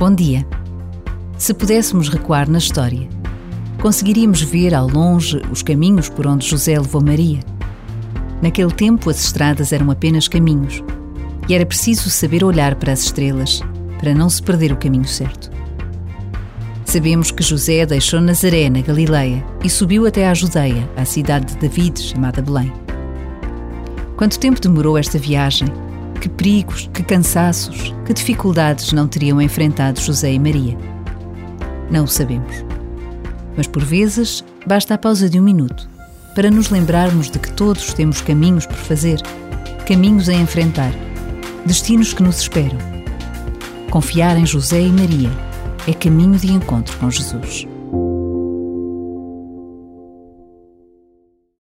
Bom dia. Se pudéssemos recuar na história, conseguiríamos ver ao longe os caminhos por onde José levou Maria. Naquele tempo, as estradas eram apenas caminhos e era preciso saber olhar para as estrelas para não se perder o caminho certo. Sabemos que José deixou Nazaré, na Galileia, e subiu até à Judeia, à cidade de David, chamada Belém. Quanto tempo demorou esta viagem? Que perigos, que cansaços, que dificuldades não teriam enfrentado José e Maria? Não o sabemos. Mas por vezes basta a pausa de um minuto para nos lembrarmos de que todos temos caminhos por fazer, caminhos a enfrentar, destinos que nos esperam. Confiar em José e Maria é caminho de encontro com Jesus.